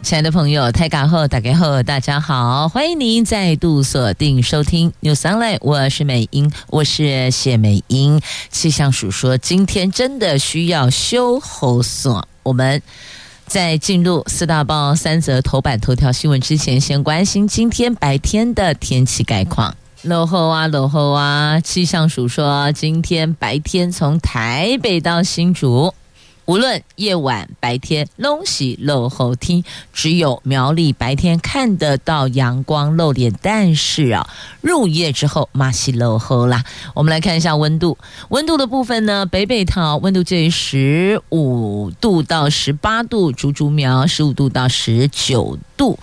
亲爱的朋友，台港后打开后，大家好，欢迎您再度锁定收听 News Online，我是美英，我是谢美英。气象署说，今天真的需要修喉锁。我们在进入四大报三则头版头条新闻之前，先关心今天白天的天气概况。落后啊，落后啊！气象署说，今天白天从台北到新竹。无论夜晚白天，拢喜露后听，只有苗栗白天看得到阳光露脸，但是啊，入夜之后马戏露后啦。我们来看一下温度，温度的部分呢，北北桃温度介于十五度到十八度，竹竹苗十五度到十九度。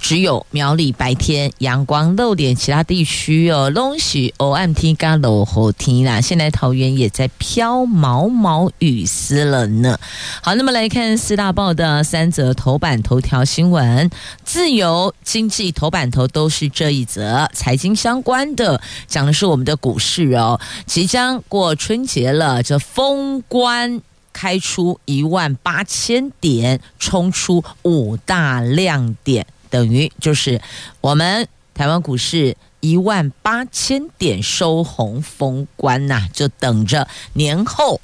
只有苗栗白天阳光露脸，其他地区哦，拢是黑暗天跟落雨天啦。现在桃园也在飘毛毛雨丝了呢。好，那么来看四大报的三则头版头条新闻，自由经济头版头都是这一则财经相关的，讲的是我们的股市哦，即将过春节了，这封关开出一万八千点，冲出五大亮点。等于就是我们台湾股市一万八千点收红封关呐、就等着年后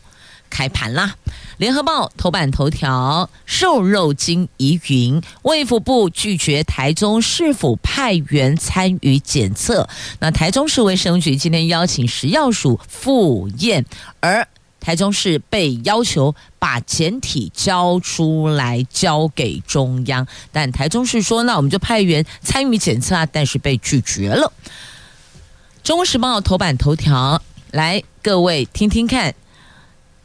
开盘啦。联合报头版头条：瘦肉精疑云，卫福部拒绝台中市府派员参与检测。那台中市卫生局今天邀请食药署赴宴，而。台中市被要求把简体交出来，交给中央，但台中市说：“那我们就派员参与检测啊。”但是被拒绝了。中时报头版头条，来各位听听看，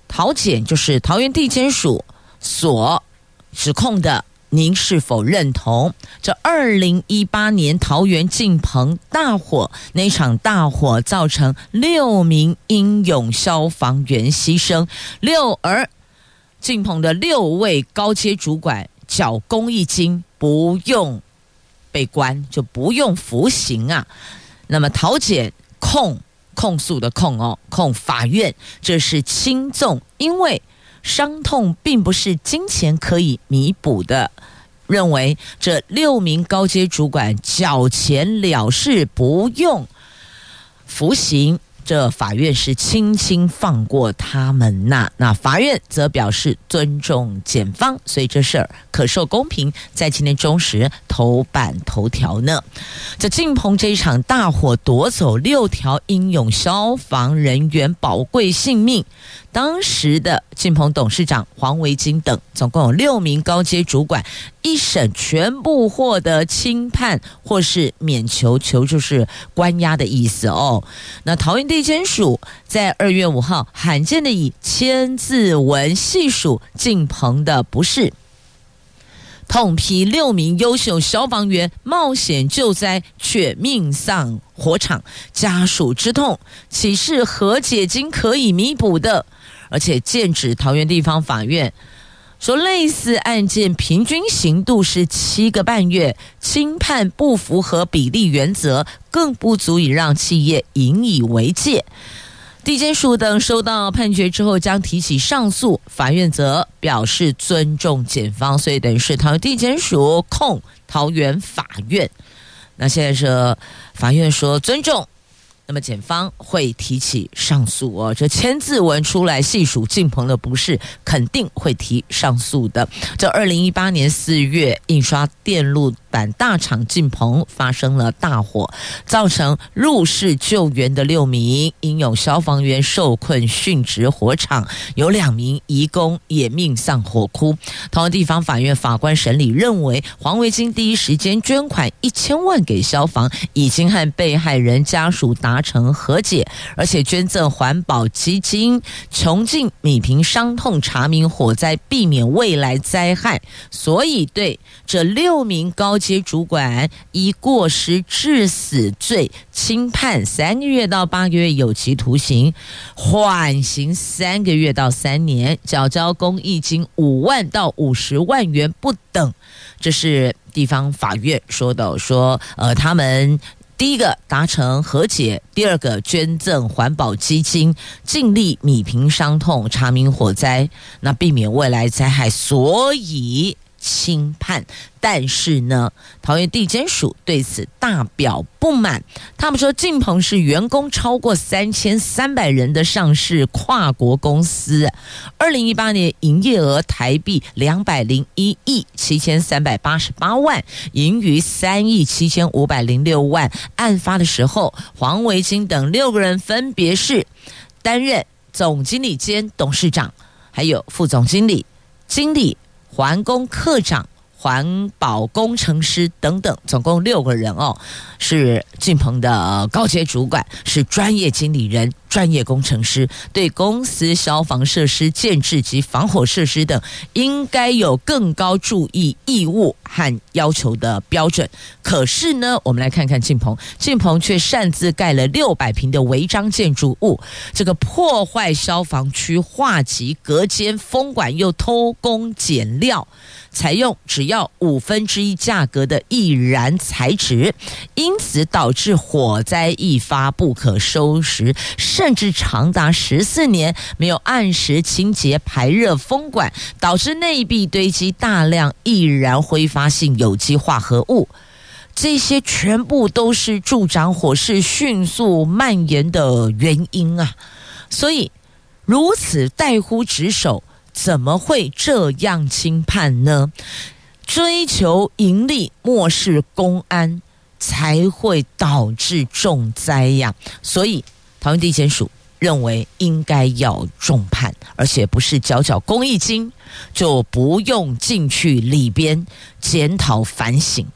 桃检就是桃园地检署所指控的。您是否认同这二零一八年桃园敬鹏大火那场大火造成六名英勇消防员牺牲，六而敬鹏的六位高阶主管缴公益金不用被关，就不用服刑啊？那么桃检控控诉的控哦控法院，这是轻重，因为。伤痛并不是金钱可以弥补的，认为这六名高阶主管缴钱了事，不用服刑。这法院是轻轻放过他们呐，那法院则表示尊重检方，所以这事儿可受公平。在今天中时头版头条呢，这敬鹏这一场大火夺走六条英勇消防人员宝贵性命，当时的敬鹏董事长黄维金等总共有六名高阶主管。一审全部获得轻判或是免求，求就是关押的意思哦。那桃园地检署在二月五号罕见的以千字文细数敬鹏的不是，痛批六名优秀消防员冒险救灾却命丧火场，家属之痛岂是和解金可以弥补的？而且剑指桃园地方法院。说类似案件平均刑度是七个半月，轻判不符合比例原则，更不足以让企业引以为戒。地检署等收到判决之后，将提起上诉，法院则表示尊重检方，所以等于是桃园地检署控桃园法院。那现在是法院说尊重。那么检方会提起上诉哦，这千字文出来细数敬鹏的不是，肯定会提上诉的。这二零一八年四月，印刷电路板大厂敬鹏发生了大火，造成入室救援的六名英勇消防员受困殉职火场，有两名移工也命丧火窟。同地方法院法官审理认为，黄维金第一时间捐款一千万给消防，已经和被害人家属达成和解，而且捐赠环保基金，穷尽米平伤痛，查明火灾，避免未来灾害。所以对这六名高阶主管依过失致死罪，轻判三个月到八个月有期徒刑，缓刑三个月到三年，缴交公益金五万到五十万元不等。这是地方法院说的，说呃，他们第一个达成和解，第二个捐赠环保基金，尽力弭平伤痛，查明火灾，那避免未来灾害，所以。轻判，但是呢，桃园地检署对此大表不满。他们说，晋鹏是员工超过三千三百人的上市跨国公司，二零一八年营业额台币两百零一亿七千三百八十八万，盈余三亿七千五百零六万。案发的时候，黄维金等六个人分别是担任总经理兼董事长，还有副总经理、经理。环工科长、环保工程师等等，总共六个人哦，是俊鹏的高阶主管，是专业经理人。专业工程师对公司消防设施建制及防火设施等，应该有更高注意义务和要求的标准。可是呢，我们来看看晋鹏，晋鹏却擅自盖了六百平的违章建筑物，这个破坏消防区划及隔间封管，又偷工减料。采用只要五分之一价格的易燃材质，因此导致火灾一发不可收拾，甚至长达十四年没有按时清洁排热风管，导致内壁堆积大量易燃挥发性有机化合物。这些全部都是助长火势迅速蔓延的原因啊！所以如此怠忽职守。怎么会这样轻判呢？追求盈利，漠视公安，才会导致重灾呀。所以，桃园地检署认为应该要重判，而且不是缴缴公益金就不用进去里边检讨反省。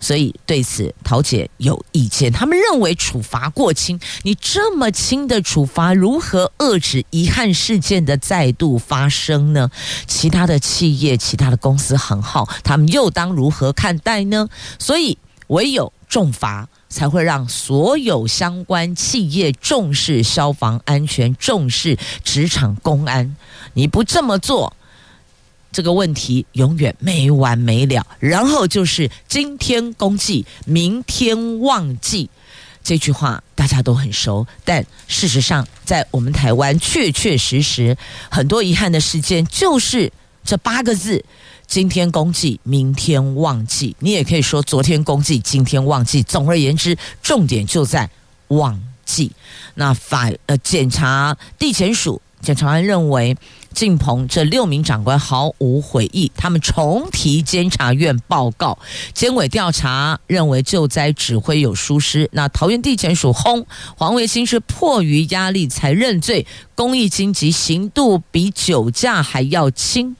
所以对此，桃姐有意见。他们认为处罚过轻，你这么轻的处罚，如何遏制遗憾事件的再度发生呢？其他的企业、其他的公司行号，他们又当如何看待呢？所以，唯有重罚，才会让所有相关企业重视消防安全，重视职场公安。你不这么做。这个问题永远没完没了，然后就是今天公祭，明天忘记，这句话大家都很熟，但事实上，在我们台湾确确实实很多遗憾的事件，就是这八个字：今天公祭，明天忘记。你也可以说昨天公祭，今天忘记。总而言之，重点就在忘记。那法呃，检察地检署检察官认为。敬鹏这六名长官毫无悔意，他们重提监察院报告，监委调查认为救灾指挥有疏失。那桃园地检署轰黄维兴是迫于压力才认罪，公益金及刑度比酒驾还要轻，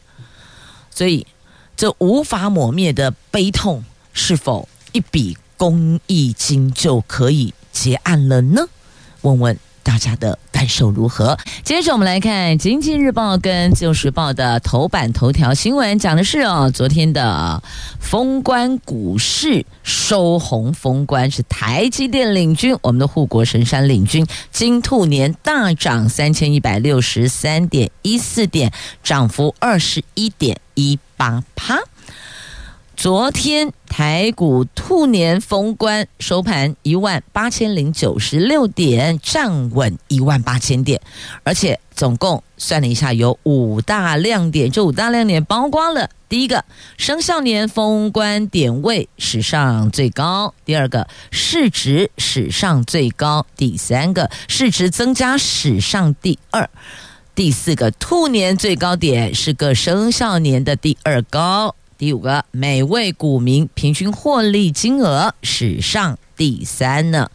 所以这无法抹灭的悲痛，是否一笔公益金就可以结案了呢？问问。大家的感受如何？接着我们来看《经济日报》跟《自由时报》的头版头条新闻，讲的是哦，昨天的封关股市收红，封关是台积电领军，我们的护国神山领军，金兔年大涨三千一百六十三点一四点，涨幅二十一点一八趴。昨天台股兔年封关收盘一万八千零九十六点，站稳一万八千点，而且总共算了一下，有五大亮点。这五大亮点包括了：第一个，生肖年封关点位史上最高；第二个，市值史上最高；第三个，市值增加史上第二；第四个，兔年最高点是个生肖年的第二高。第五个，每位股民平均获利金额史上第三呢，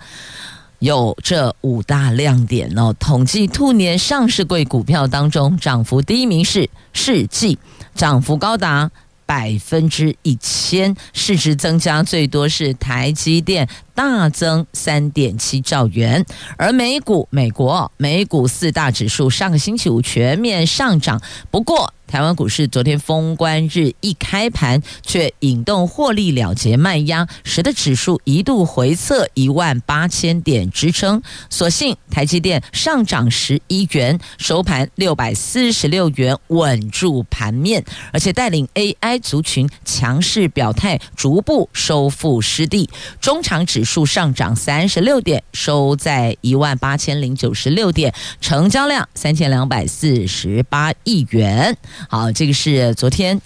有这五大亮点哦。统计兔年上市贵股票当中，涨幅第一名是世纪，涨幅高达百分之一千，市值增加最多是台积电，大增三点七兆元。而美股，美国美股四大指数上个星期五全面上涨，不过。台湾股市昨天封关日一开盘，却引动获利了结卖压，使得指数一度回测一万八千点支撑。所幸台积电上涨十一元，收盘六百四十六元，稳住盘面，而且带领 AI 族群强势表态，逐步收复失地。中场指数上涨三十六点，收在一万八千零九十六点，成交量三千两百四十八亿元。好，这个是昨天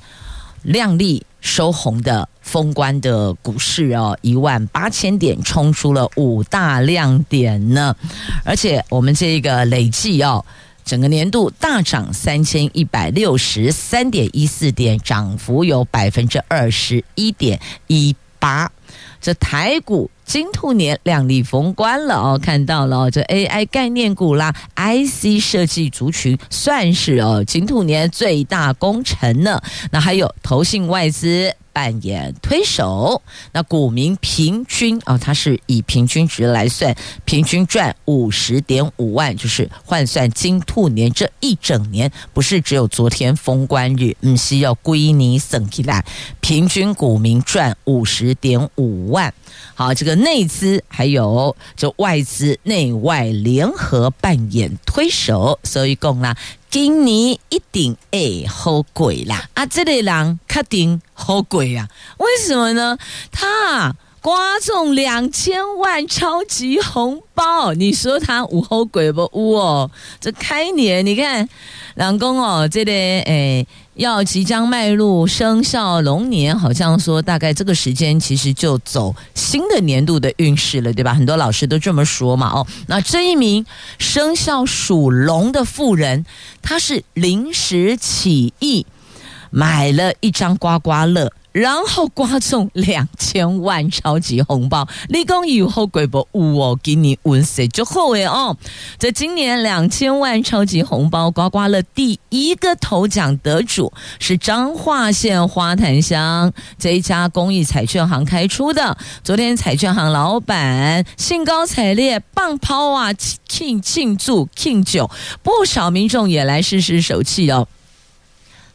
亮丽收红的封关的股市哦，一万八千点冲出了五大亮点呢，而且我们这个累计哦，整个年度大涨三千一百六十三点一四点，涨幅有百分之二十一点一八。这台股金兔年亮丽封关了哦，看到了哦，这 AI 概念股啦，IC 设计族群算是哦金兔年最大功臣呢。那还有投信外资。扮演推手，那股民平均啊、它是以平均值来算，平均赚五十点五万，就是换算金兔年这一整年，不是只有昨天封关日，嗯，需要归你省起来，平均股民赚五十点五万。好，这个内资还有这外资内外联合扮演推手，所以讲啦。今年一定会好贵啦！啊，这类人肯定好贵啊！为什么呢？他刮中两千万超级红包，你说他有好贵不？有哦！这开年你看，老公哦，这里、诶。要即将迈入生肖龙年，好像说大概这个时间其实就走新的年度的运势了，对吧？很多老师都这么说嘛。哦，那这一名生肖属龙的妇人，她是临时起意买了一张刮刮乐。然后刮中两千万超级红包，你讲以后贵不？我给你问谁就好诶哦！这今年两千万超级红包刮刮乐第一个头奖得主是彰化县花坛乡这一家公益彩券行开出的。昨天彩券行老板兴高采烈棒抛啊，庆庆祝庆酒，不少民众也来试试手气哦。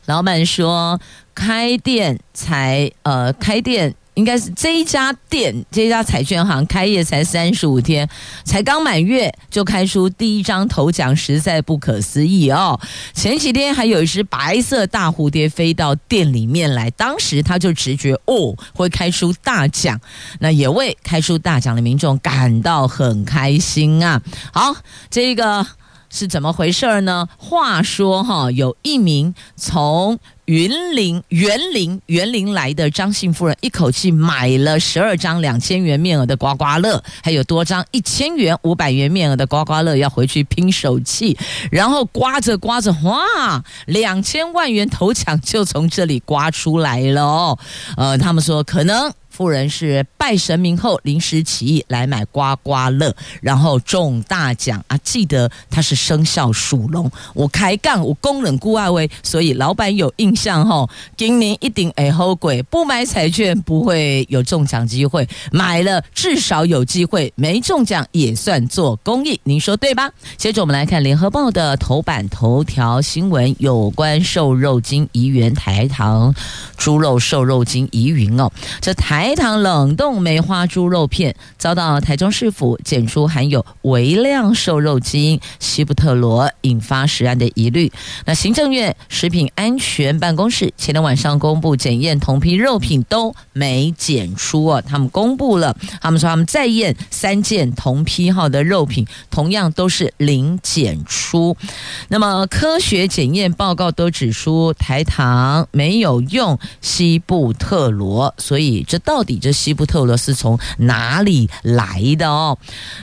老板说。开店才呃，开店应该是这一家店，这家彩券行开业才三十五天，才刚满月就开出第一张头奖，实在不可思议哦。前几天还有一只白色大蝴蝶飞到店里面来，当时他就直觉哦会开出大奖，那也为开出大奖的民众感到很开心啊。好，这个是怎么回事呢？话说哈，有一名从云林园林园林来的张姓夫人一口气买了十二张两千元面额的刮刮乐，还有多张一千元、五百元面额的刮刮乐要回去拼手气，然后刮着刮着，哇，两千万元头奖就从这里刮出来了哦。呃，他们说可能。妇人是拜神明后临时起意来买刮刮乐，然后中大奖啊！记得他是生肖属龙，我开杠，我公认顾爱威，所以老板有印象吼，今年一定会好贵，不买彩券不会有中奖机会，买了至少有机会，没中奖也算做公益，您说对吧？接着我们来看联合报的头版头条新闻，有关瘦肉精疑云台糖猪肉瘦肉精疑云哦，这台。台糖冷冻梅花猪肉片遭到台中市府检出含有微量瘦肉精西布特罗，引发食安的疑虑。那行政院食品安全办公室前天晚上公布检验同批肉品都没检出哦，他们公布了，他们说他们再验三件同批号的肉品，同样都是零检出。那么科学检验报告都指出台糖没有用西布特罗，所以这到。到底这西布特罗是从哪里来的哦？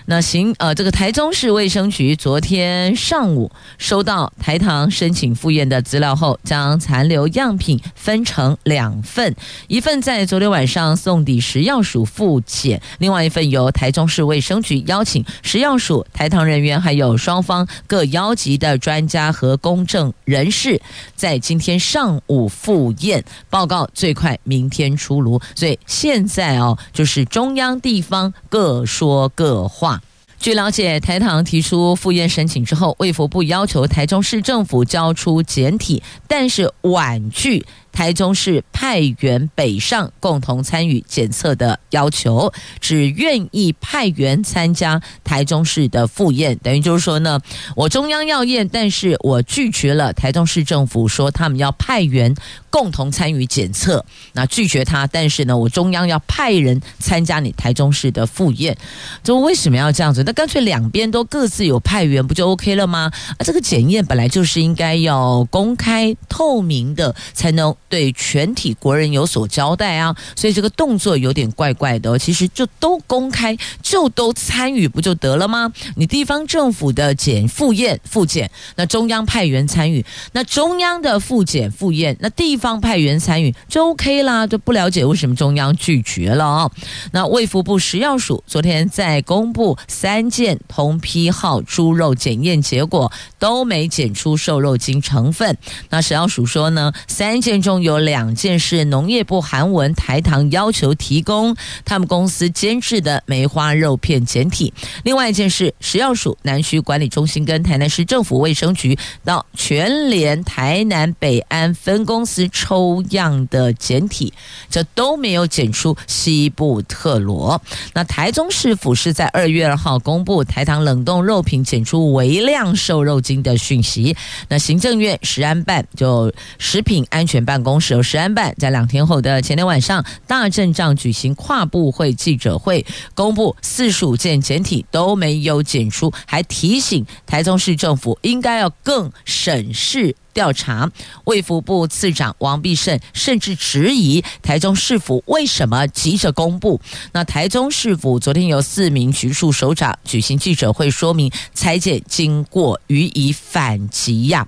那行，呃，这个台中市卫生局昨天上午收到台糖申请复验的资料后，将残留样品分成两份，一份在昨天晚上送抵食药署复检，另外一份由台中市卫生局邀请食药署、台糖人员还有双方各邀集的专家和公证人士，在今天上午复验报告，最快明天出炉，所以。现在哦，就是中央地方各说各话。据了解，台糖提出复验申请之后，卫福部要求台中市政府交出简体，但是婉拒。台中市派员北上共同参与检测的要求，只愿意派员参加台中市的复验，等于就是说呢，我中央要验，但是我拒绝了台中市政府说他们要派员共同参与检测，那拒绝他，但是呢，我中央要派人参加你台中市的复验，就为什么要这样子？那干脆两边都各自有派员，不就 OK 了吗？啊，这个检验本来就是应该要公开透明的，才能。对全体国人有所交代啊，所以这个动作有点怪怪的。其实就都公开，就都参与，不就得了吗？你地方政府的检复验复检，那中央派员参与，那中央的复检复验，那地方派员参与就 OK 啦。就不了解为什么中央拒绝了啊？那卫福部食药署昨天在公布三件同批号猪肉检验结果，都没检出瘦肉精成分。那食药署说呢，三件中。有两件是农业部韩文台糖要求提供他们公司监制的梅花肉片简体，另外一件是食药署南区管理中心跟台南市政府卫生局到全联台南北安分公司抽样的简体，这都没有检出西布特罗。那台中市府是在二月二号公布台糖冷冻肉品检出微量瘦肉精的讯息，那行政院食安办就食品安全办公。同时，食安办在两天后的前天晚上大阵仗举行跨部会记者会，公布四十五件简体都没有检出，还提醒台中市政府应该要更审视。调查，卫福部次长王必胜甚至质疑台中市府为什么急着公布。那台中市府昨天有四名局处首长举行记者会，说明采检经过，予以反击呀。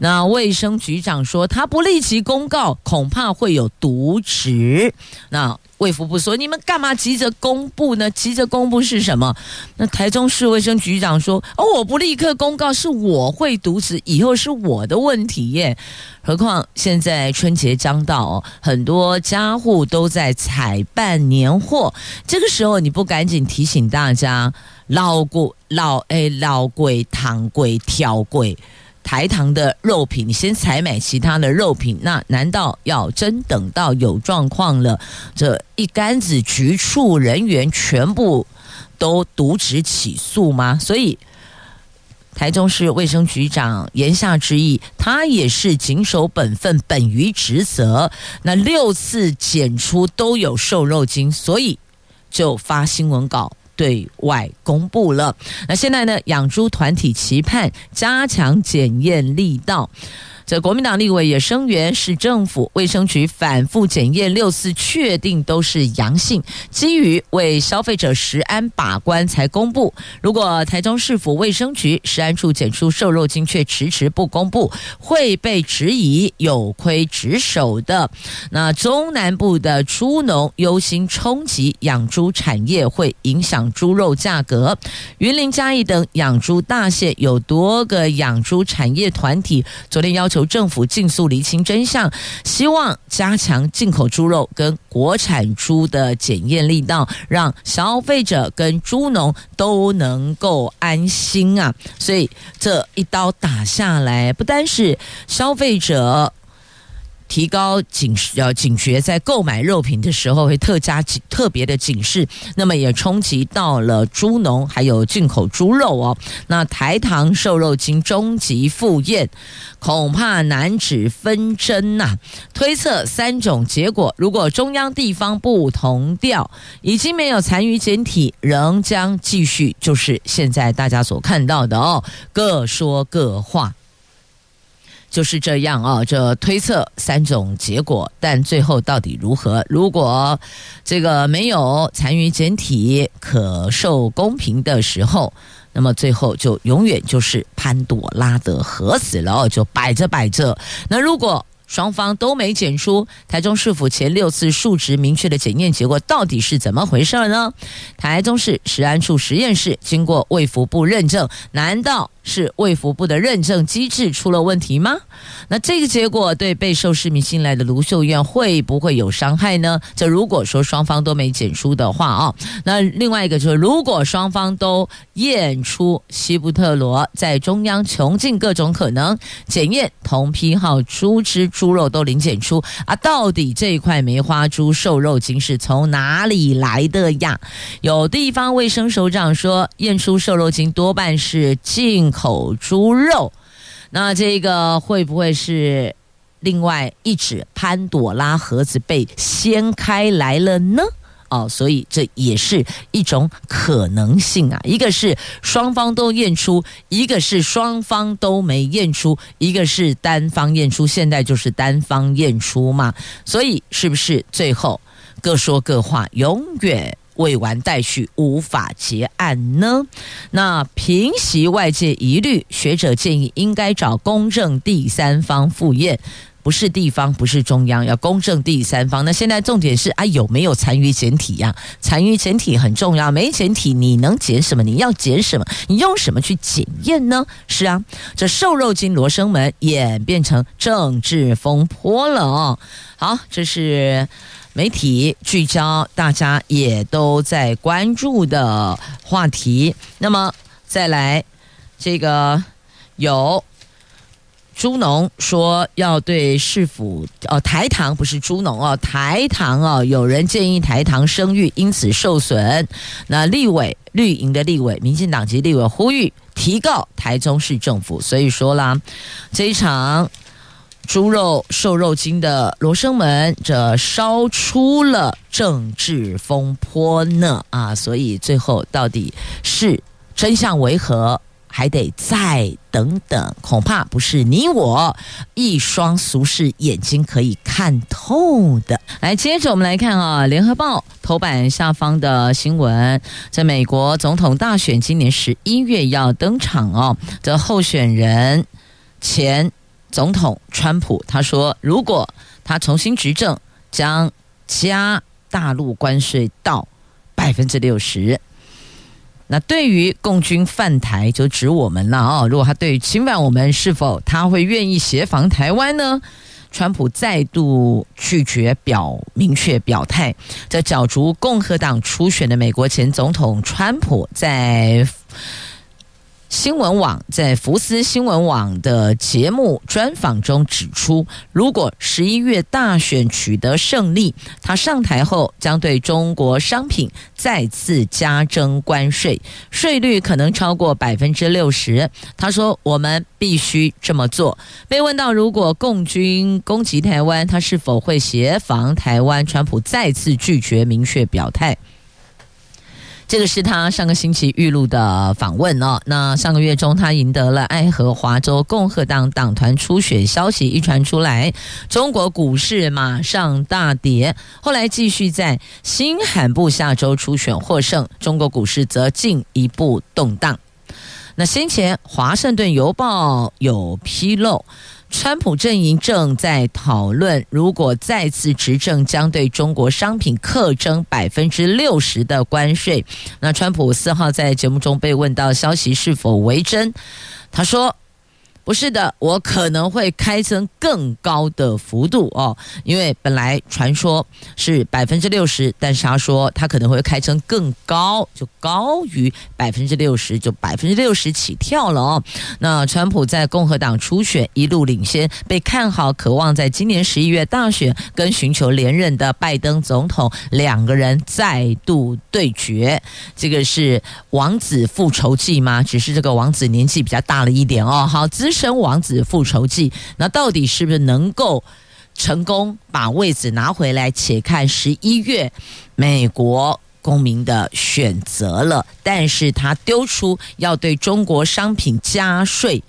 那卫生局长说，他不立即公告，恐怕会有渎职。那卫福部说：“你们干嘛急着公布呢？急着公布是什么？”那台中市卫生局长说：“哦，我不立刻公告，是我会渎职，以后是我的问题耶。何况现在春节将到，很多家户都在采办年货，这个时候你不赶紧提醒大家，老贵老哎老贵糖贵挑贵。”台糖的肉品，你先采买其他的肉品，那难道要真等到有状况了，这一竿子局处人员全部都渎职起诉吗？所以，台中市卫生局长言下之意，他也是谨守本分，本于职责。那六次检出都有瘦肉精，所以就发新闻稿。对外公布了。那现在呢？养猪团体期盼加强检验力道。这国民党立委也声援市政府卫生局反复检验六次，确定都是阳性，基于为消费者食安把关才公布。如果台中市府卫生局食安处检出瘦肉精却迟迟不公布，会被质疑有亏职守的。那中南部的猪农忧心冲击养猪产业，会影响猪肉价格。云林嘉义等养猪大县有多个养猪产业团体，昨天要求。求政府尽速厘清真相，希望加强进口猪肉跟国产猪的检验力道，让消费者跟猪农都能够安心啊！所以这一刀打下来，不单是消费者。提高警呃警觉，在购买肉品的时候会特加警特别的警示，那么也冲击到了猪农还有进口猪肉哦。那台糖瘦肉精终极复验，恐怕难止纷争呐、推测三种结果，如果中央地方不同调，已经没有残余检体，仍将继续，就是现在大家所看到的哦，各说各话。就是这样啊，这推测三种结果，但最后到底如何？如果这个没有残余检体可受公平的时候，那么最后就永远就是潘朵拉的盒子了，就摆着摆着。那如果双方都没检出台中市府前六次数值明确的检验结果，到底是怎么回事呢？台中市食安处实验室经过卫福部认证，难道是卫福部的认证机制出了问题吗？那这个结果对备受市民信赖的卢秀燕会不会有伤害呢？这如果说双方都没检出的话啊，那另外一个就是如果双方都验出西布特罗在中央穷尽各种可能检验同批号猪只猪肉都零检出啊，到底这一块梅花猪瘦肉精是从哪里来的呀？有地方卫生首长说，验出瘦肉精多半是进口猪肉。那这个会不会是另外一只潘朵拉盒子被掀开来了呢？哦，所以这也是一种可能性啊。一个是双方都验出，一个是双方都没验出，一个是单方验出，现在就是单方验出嘛。所以是不是最后各说各话，永远？未完待续，无法结案呢。那平息外界疑虑，学者建议应该找公正第三方复验，不是地方，不是中央，要公正第三方。那现在重点是啊，有没有残余检体呀？残余检体很重要，没检体你能检什么？你要检什么？你用什么去检验呢？是啊，这瘦肉精罗生门演变成政治风波了哦。好，这是。媒体聚焦，大家也都在关注的话题。那么再来，这个有猪农说要对市府哦，台糖不是猪农哦，台糖哦，有人建议台糖声誉因此受损。那立委绿营的立委，民进党籍立委呼吁提告台中市政府。所以说啦，这一场。猪肉瘦肉精的罗生门，这烧出了政治风波呢啊！所以最后到底是真相为何，还得再等等，恐怕不是你我一双俗世眼睛可以看透的。来，接着我们来看啊，《联合报》头版下方的新闻，在美国总统大选今年十一月要登场哦，的候选人前。总统川普他说，如果他重新执政，将加大陆关税到百分之六十。那对于共军犯台，就指我们了啊！如果他对于侵犯我们，是否他会愿意协防台湾呢？川普再度拒绝表明确表态。在角逐共和党初选的美国前总统川普在。新闻网在福斯新闻网的节目专访中指出，如果十一月大选取得胜利，他上台后将对中国商品再次加征关税，税率可能超过百分之六十。他说：“我们必须这么做。”被问到如果共军攻击台湾，他是否会协防台湾，川普再次拒绝明确表态。这个是他上个星期预录的访问哦。那上个月中，他赢得了爱荷华州共和党党团初选，消息一传出来，中国股市马上大跌。后来继续在新罕布下州初选获胜，中国股市则进一步动荡。那先前《华盛顿邮报》有披露。川普阵营正在讨论，如果再次执政，将对中国商品课征百分之六十的关税。那川普四号在节目中被问到消息是否为真，他说。不是的，我可能会开成更高的幅度哦，因为本来传说是百分之六十，但是他说他可能会开成更高，就高于百分之六十，就百分之六十起跳了哦。那川普在共和党初选一路领先，被看好，渴望在今年十一月大选跟寻求连任的拜登总统两个人再度对决。这个是王子复仇记吗？只是这个王子年纪比较大了一点哦。好，资生王子复仇记，那到底是不是能够成功把位子拿回来？且看十一月美国公民的选择了。但是他丢出要对中国商品加税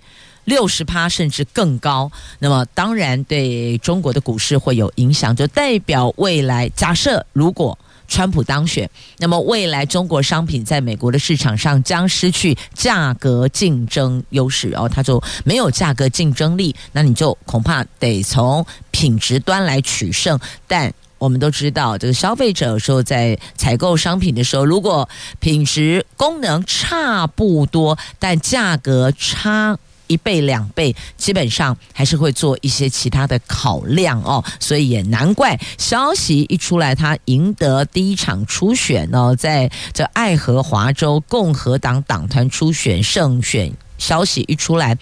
六十趴甚至更高，那么当然对中国的股市会有影响，就代表未来假设如果。川普当选，那么未来中国商品在美国的市场上将失去价格竞争优势然哦，它就没有价格竞争力，那你就恐怕得从品质端来取胜，但我们都知道，这个消费者说在采购商品的时候，如果品质功能差不多，但价格差一倍两倍，基本上还是会做一些其他的考量哦。所以也难怪消息一出来，他赢得第一场初选哦，在这爱荷华州共和党党团初选胜选。消息一出来，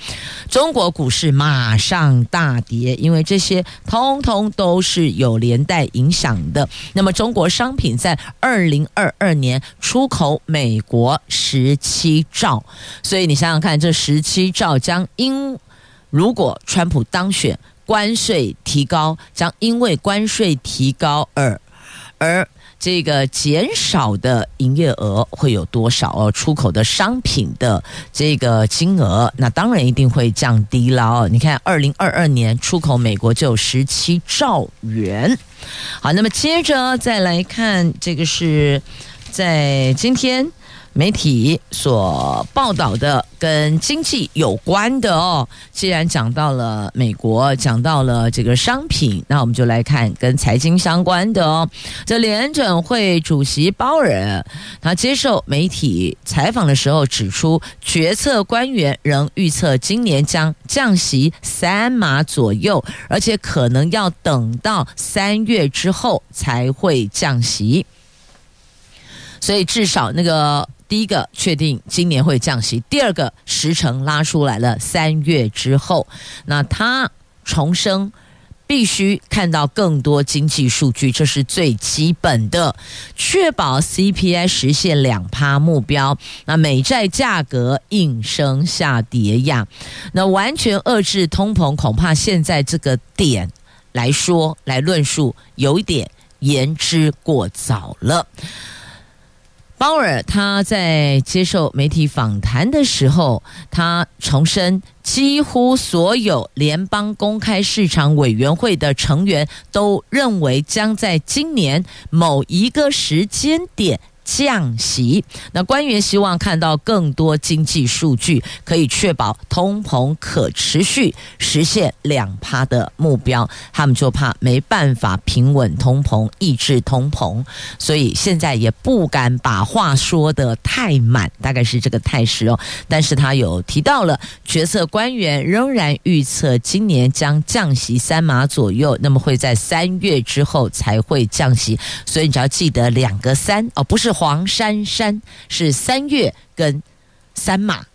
中国股市马上大跌，因为这些通通都是有连带影响的。那么，中国商品在二零二二年出口美国十七兆，所以你想想看，这十七兆将因如果川普当选，关税提高，将因为关税提高而而。这个减少的营业额会有多少哦？出口的商品的这个金额，那当然一定会降低了哦。你看，二零二二年出口美国就有十七兆元。好，那么接着再来看，这个是在今天。媒体所报道的跟经济有关的哦，既然讲到了美国，讲到了这个商品，那我们就来看跟财经相关的哦。这联准会主席鲍尔他接受媒体采访的时候指出，决策官员仍预测今年将降息三码左右，而且可能要等到三月之后才会降息，所以至少那个。第一个确定今年会降息，第二个时程拉出来了，三月之后，那他重生必须看到更多经济数据，这是最基本的，确保 CPI 实现两趴目标。那美债价格应声下跌呀，那完全遏制通膨，恐怕现在这个点来说来论述，有一点言之过早了。鲍尔他在接受媒体访谈的时候，他重申，几乎所有联邦公开市场委员会的成员都认为，将在今年某一个时间点。降息，那官员希望看到更多经济数据，可以确保通膨可持续实现两趴的目标。他们就怕没办法平稳通膨、抑制通膨，所以现在也不敢把话说得太满，大概是这个态势哦。但是他有提到了，决策官员仍然预测今年将降息三码左右，那么会在三月之后才会降息。所以你只要记得两个三哦，不是。黄珊珊是三月跟三马。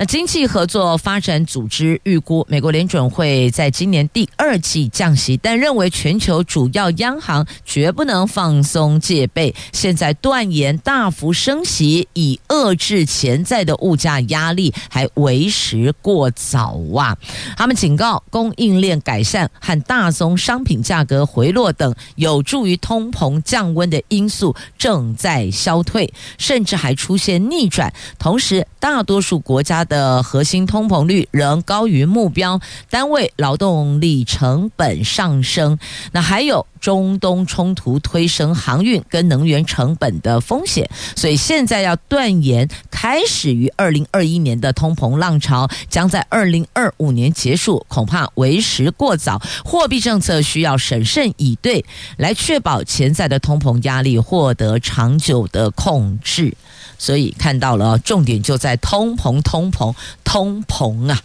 那经济合作发展组织预估，美国联准会在今年第二季降息，但认为全球主要央行绝不能放松戒备。现在断言大幅升息以遏制潜在的物价压力，还为时过早啊！他们警告，供应链改善和大宗商品价格回落等有助于通膨降温的因素正在消退，甚至还出现逆转。同时，大多数国家的核心通膨率仍高于目标单位，劳动力成本上升，那还有中东冲突推升航运跟能源成本的风险，所以现在要断言开始于二零二一年的通膨浪潮将在二零二五年结束，恐怕为时过早。货币政策需要审慎以对，来确保潜在的通膨压力获得长久的控制。所以看到了，重点就在通膨、通膨、通膨啊！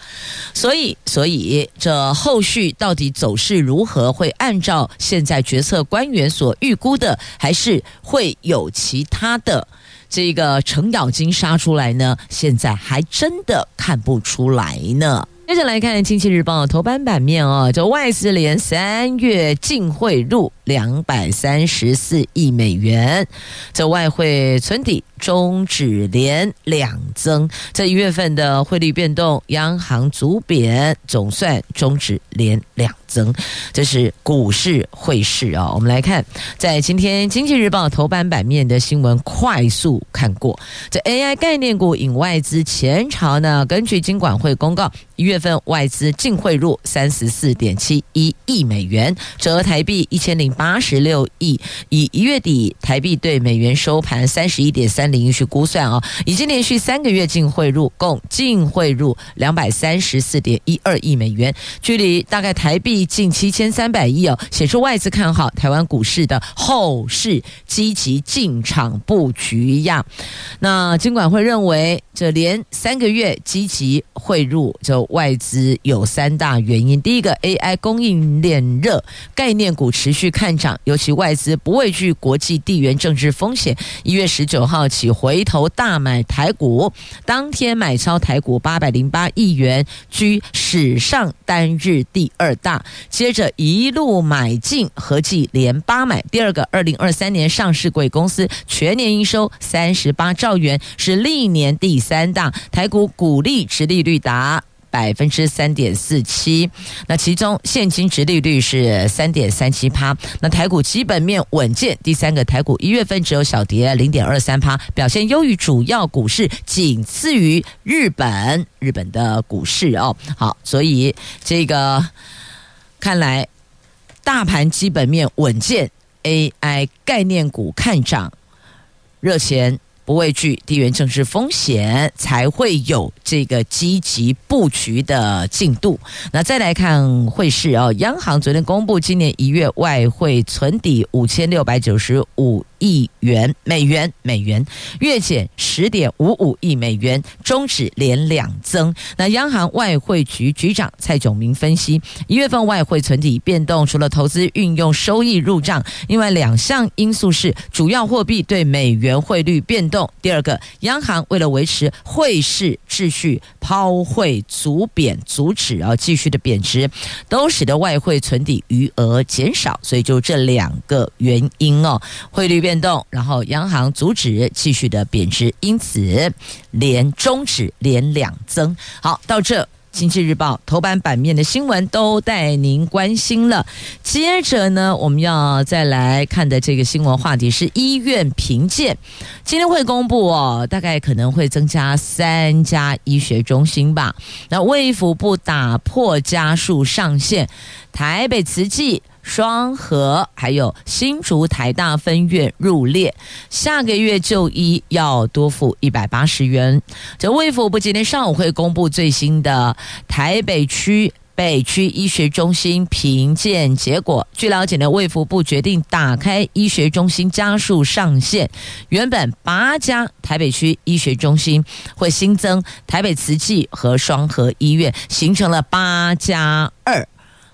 所以，所以这后续到底走势如何？会按照现在决策官员所预估的，还是会有其他的这个程咬金杀出来呢？现在还真的看不出来呢。接着来看《经济日报》头版版面哦，这外资连三月净汇入两百三十四亿美元，这外汇存底。终止连两增，这一月份的汇率变动，央行阻贬，总算终止连两增。这是股市汇市啊，我们来看，在今天《经济日报》头版版面的新闻，快速看过。这 AI 概念股引外资前朝呢？根据金管会公告，一月份外资净汇入三十四点七一亿美元，折合台币一千零八十六亿，以一月底台币对美元收盘三十一点三零去估算啊，已经连续三个月净汇入，共净汇入两百三十四点一二亿美元，距离大概台币近七千三百亿哦，显示外资看好台湾股市的后市，积极进场布局呀。那金管会认为，这连三个月积极汇入，就外资有三大原因：第一个，AI 供应链热，概念股持续看看涨，尤其外资不畏惧国际地缘政治风险，一月十九号起回头大买台股，当天买超台股八百零八亿元，居史上单日第二大，接着一路买进，合计连八买。第二个，二零二三年上市柜公司全年营收三十八兆元，是历年第三大，台股股利殖利率达百分之三点四七，那其中现金殖利率是三点三七趴。那台股基本面稳健，第三个台股一月份只有小跌零点二三趴，表现优于主要股市，仅次于日本日本的股市哦。好，所以这个看来大盘基本面稳健，AI 概念股看涨，热钱。不畏惧地缘政治风险，才会有这个积极布局的进度。那再来看汇市哦，央行昨天公布今年一月外汇存底五千六百九十五亿元美元，美元月减十点五五亿美元，终止连两增。那央行外汇局局长蔡炯明分析，一月份外汇存底变动，除了投资运用收益入账，另外两项因素是主要货币对美元汇率变动。第二个，央行为了维持汇市秩序，抛汇阻贬，阻止啊继续的贬值，都使得外汇存底余额减少。所以就这两个原因哦，汇率变。变动，然后央行阻止继续的贬值，因此连终止连两增。好，到这经济日报头版版面的新闻都带您关心了。接着呢，我们要再来看的这个新闻话题是医院评鉴，今天会公布哦，大概可能会增加三家医学中心吧。那卫福部打破加数上限，台北慈济。双和还有新竹台大分院入列，下个月就医要多付一百八十元。这卫福部今天上午会公布最新的台北区北区医学中心评鉴结果。据了解呢，卫福部决定打开医学中心家数上限，原本八家台北区医学中心会新增台北慈济和双和医院，形成了八加二。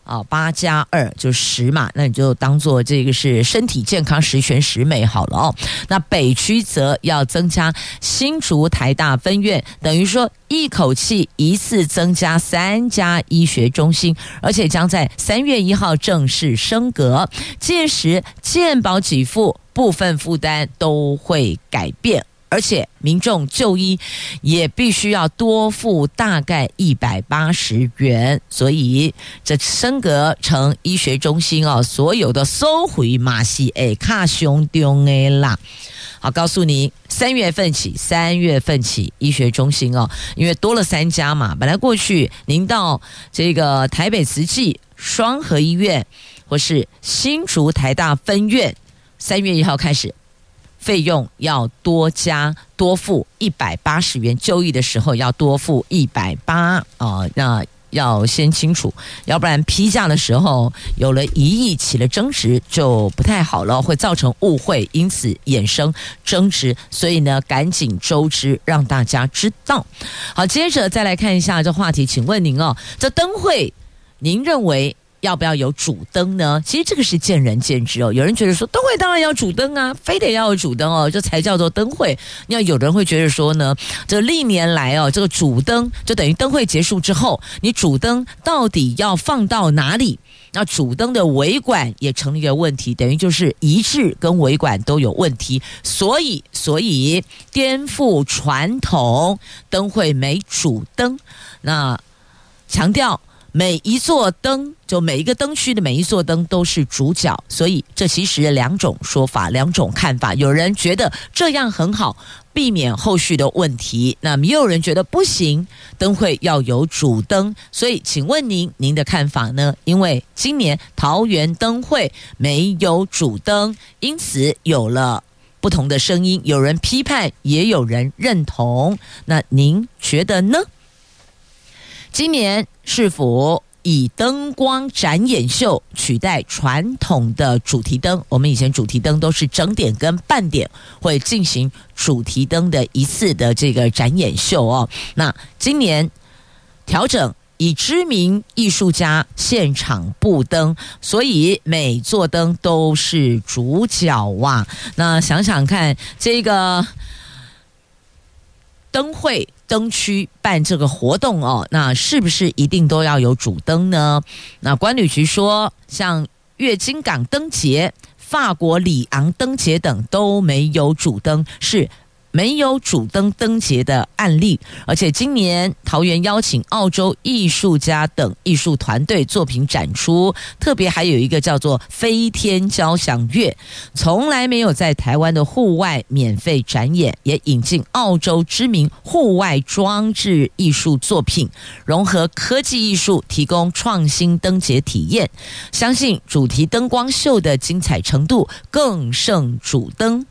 哦，八加二就十嘛，那你就当做这个是身体健康十全十美好了哦。那北区则要增加新竹台大分院，等于说一口气一次增加三家医学中心，而且将在三月一号正式升格，届时健保给付部分负担都会改变。而且民众就医也必须要多付大概一百八十元，所以这升格成医学中心哦，所有的收回马西诶卡兄弟诶啦。好，告诉你，三月份起，三月份起医学中心哦，因为多了三家嘛，本来过去您到这个台北慈济双和医院或是新竹台大分院，三月一号开始。费用要多加多付一百八十元，就医的时候要多付一百八啊，那要先清楚，要不然批价的时候有了疑义，起了争执就不太好了，会造成误会，因此衍生争执，所以呢，赶紧周知，让大家知道。好，接着再来看一下这话题，请问您哦，这灯会，您认为？要不要有主灯呢？其实这个是见仁见智哦。有人觉得说灯会当然要主灯啊，非得要有主灯哦，这才叫做灯会。那有人会觉得说呢，这历年来哦，这个主灯就等于灯会结束之后，你主灯到底要放到哪里？那主灯的维管也成了一个问题，等于就是仪式跟维管都有问题。所以，所以颠覆传统，灯会没主灯，那强调。每一座灯，就每一个灯区的每一座灯都是主角，所以这其实两种说法，两种看法。有人觉得这样很好，避免后续的问题；那么也有人觉得不行，灯会要有主灯。所以，请问您，您的看法呢？因为今年桃园灯会没有主灯，因此有了不同的声音，有人批判，也有人认同。那您觉得呢？今年是否以灯光展演秀取代传统的主题灯？我们以前主题灯都是整点跟半点会进行主题灯的一次的这个展演秀哦。那今年调整以知名艺术家现场布灯，所以每座灯都是主角哇。那想想看，这个灯会。灯区办这个活动哦，那是不是一定都要有主灯呢？那管理局说，像月经港灯节、法国里昂灯节等都没有主灯，是。没有主灯灯节的案例，而且今年桃园邀请澳洲艺术家等艺术团队作品展出，特别还有一个叫做“飞天交响乐”，从来没有在台湾的户外免费展演，也引进澳洲知名户外装置艺术作品，融合科技艺术，提供创新灯节体验。相信主题灯光秀的精彩程度更胜主灯。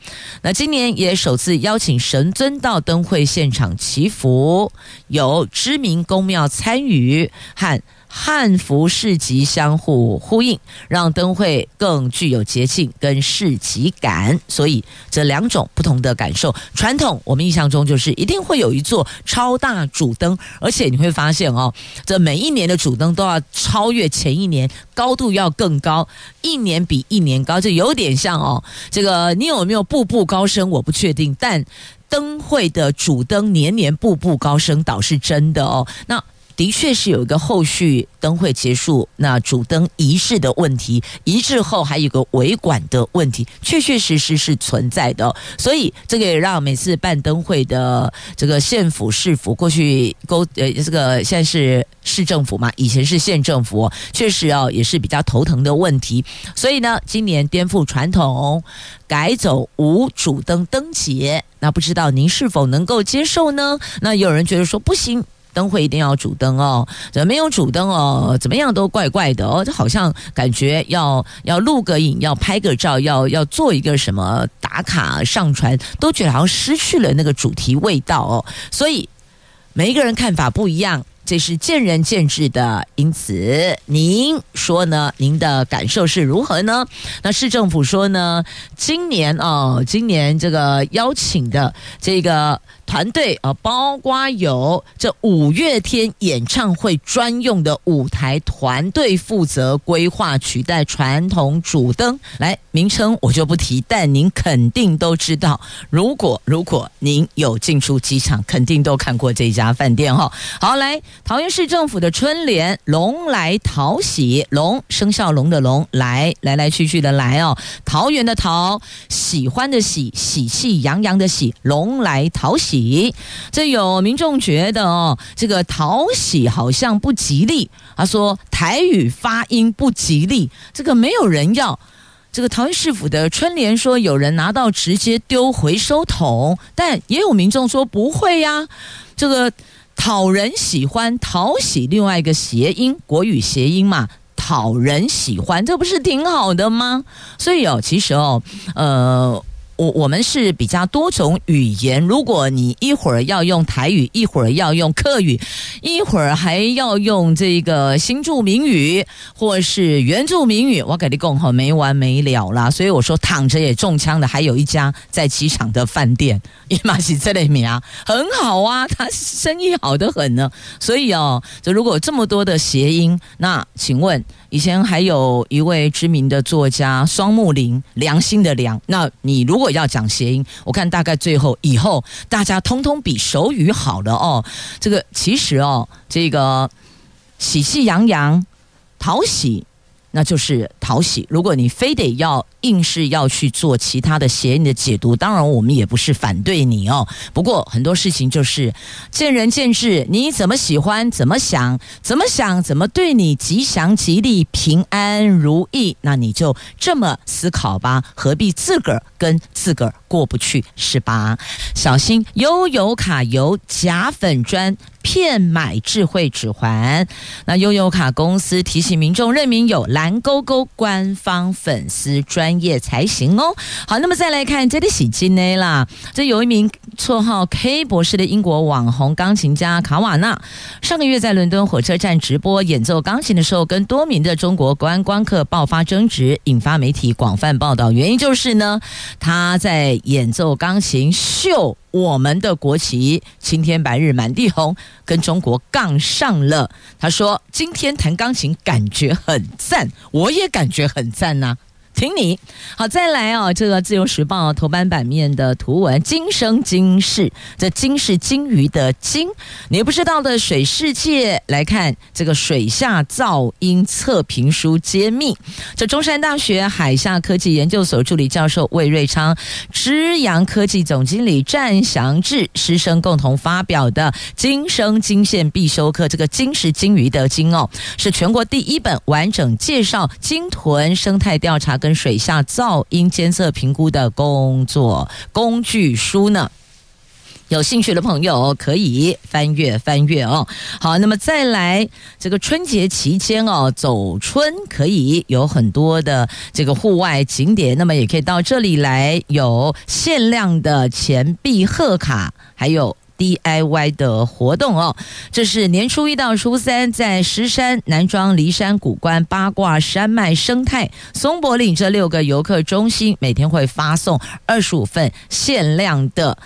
那今年也首次邀请。请神尊到灯会现场祈福，有知名宫庙参与和汉服市集相互呼应，让灯会更具有节庆跟市集感。所以这两种不同的感受，传统我们印象中就是一定会有一座超大主灯，而且你会发现哦，这每一年的主灯都要超越前一年，高度要更高，一年比一年高，就有点像哦，这个你有没有步步高升？我不确定，但灯会的主灯年年步步高升，倒是真的哦。那。的确是有一个后续灯会结束，那主灯仪式的问题，仪式后还有个维管的问题，确确实实是存在的。所以这个也让每次办灯会的这个县府、市府，过去沟呃这个现在是市政府嘛，以前是县政府，确实哦也是比较头疼的问题。所以呢，今年颠覆传统，改走无主灯灯节，那不知道您是否能够接受呢？那有人觉得说不行。灯会一定要主灯哦，怎么没有主灯哦？怎么样都怪怪的哦，这好像感觉要要录个影，要拍个照，要要做一个什么打卡上传，都觉得好像失去了那个主题味道哦。所以每一个人看法不一样。这是见仁见智的，因此您说呢？您的感受是如何呢？那市政府说呢？今年哦，今年这个邀请的这个团队啊，包括有这五月天演唱会专用的舞台团队负责规划，取代传统主灯。来，名称我就不提，但您肯定都知道。如果如果您有进出机场，肯定都看过这家饭店哈。好，来。桃园市政府的春联“龙来桃喜”，龙生肖龙的龙，来来来去去的来哦。桃园的桃，喜欢的喜，喜气洋洋的喜，龙来桃喜。这有民众觉得哦，这个讨喜好像不吉利。他说台语发音不吉利，这个没有人要。这个桃园市府的春联说有人拿到直接丢回收桶，但也有民众说不会呀，这个。讨人喜欢，讨喜另外一个谐音，国语谐音嘛，讨人喜欢，这不是挺好的吗？所以哦，其实哦，呃。我我们是比较多种语言，如果你一会儿要用台语，一会儿要用客语，一会儿还要用这个新住民语或是原住民语，我给你讲哈，没完没了啦。所以我说躺着也中枪的，还有一家在机场的饭店，伊玛西这类名很好啊，他生意好得很呢。所以哦，就如果这么多的谐音，那请问。以前还有一位知名的作家双木林，良心的良。那你如果要讲谐音，我看大概最后以后大家通通比手语好了哦。这个其实哦，这个喜气洋洋，讨喜，那就是讨喜。如果你非得要硬是要去做其他的谐音的解读，当然我们也不是反对你哦。不过很多事情就是见仁见智，你怎么喜欢，怎么想，怎么想，怎么对你吉祥吉利、平安如意，那你就这么思考吧，何必自个儿跟自个儿过不去，是吧？小心悠游卡游假粉专。骗买智慧指环，那悠游卡公司提醒民众认明有蓝勾勾官方粉丝专业才行哦。好，那么再来看这里喜金呢啦，这有一名绰号 K 博士的英国网红钢琴家卡瓦纳，上个月在伦敦火车站直播演奏钢琴的时候，跟多名的中国观光客爆发争执，引发媒体广泛报道。原因就是呢，他在演奏钢琴秀。我们的国旗青天白日满地红，跟中国杠上了。他说：“今天弹钢琴感觉很赞，我也感觉很赞呐、”听你好，再来哦。这个《自由时报》头版版面的图文：今生今世，这今是金鱼的金，你不知道的水世界。来看这个水下噪音测评书揭秘。这中山大学海下科技研究所助理教授魏瑞昌、知阳科技总经理詹祥志师生共同发表的《今生金线必修课》。这个金是金鱼的金哦，是全国第一本完整介绍鲸豚生态调查跟水下噪音监测评估的工作工具书呢，有兴趣的朋友可以翻阅翻阅哦。好，那么再来这个春节期间哦，走春可以有很多的这个户外景点，那么也可以到这里来，有限量的钱币贺卡，还有。DIY 的活动哦，这是年初一到初三，在石山、南庄、骊山、古关、八卦山脉生态、松柏岭这六个游客中心，每天会发送二十五份限量的。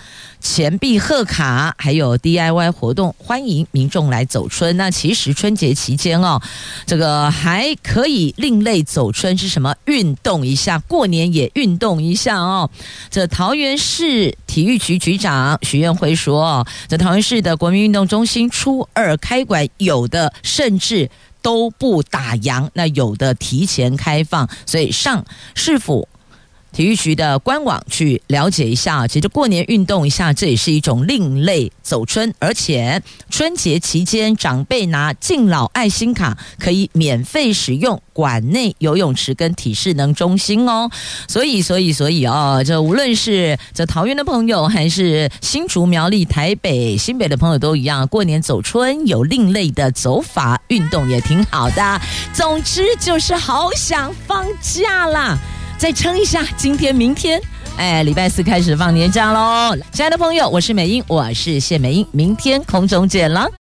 钱币贺卡还有 DIY 活动，欢迎民众来走春。那其实春节期间哦，这个还可以另类走春是什么？运动一下，过年也运动一下哦。这桃园市体育局局长许愿辉说，这桃园市的国民运动中心初二开馆，有的甚至都不打烊，那有的提前开放，所以上市府。体育局的官网去了解一下，其实过年运动一下，这也是一种另类走春。而且春节期间，长辈拿敬老爱心卡可以免费使用馆内游泳池跟体适能中心哦。所以，所以，所以哦，这无论是这桃园的朋友，还是新竹苗栗、台北、新北的朋友都一样，过年走春有另类的走法，运动也挺好的。总之就是好想放假啦。再撑一下，今天、明天，哎，礼拜四开始放年假喽！亲爱的朋友，我是美英，我是谢美英，明天空中见了。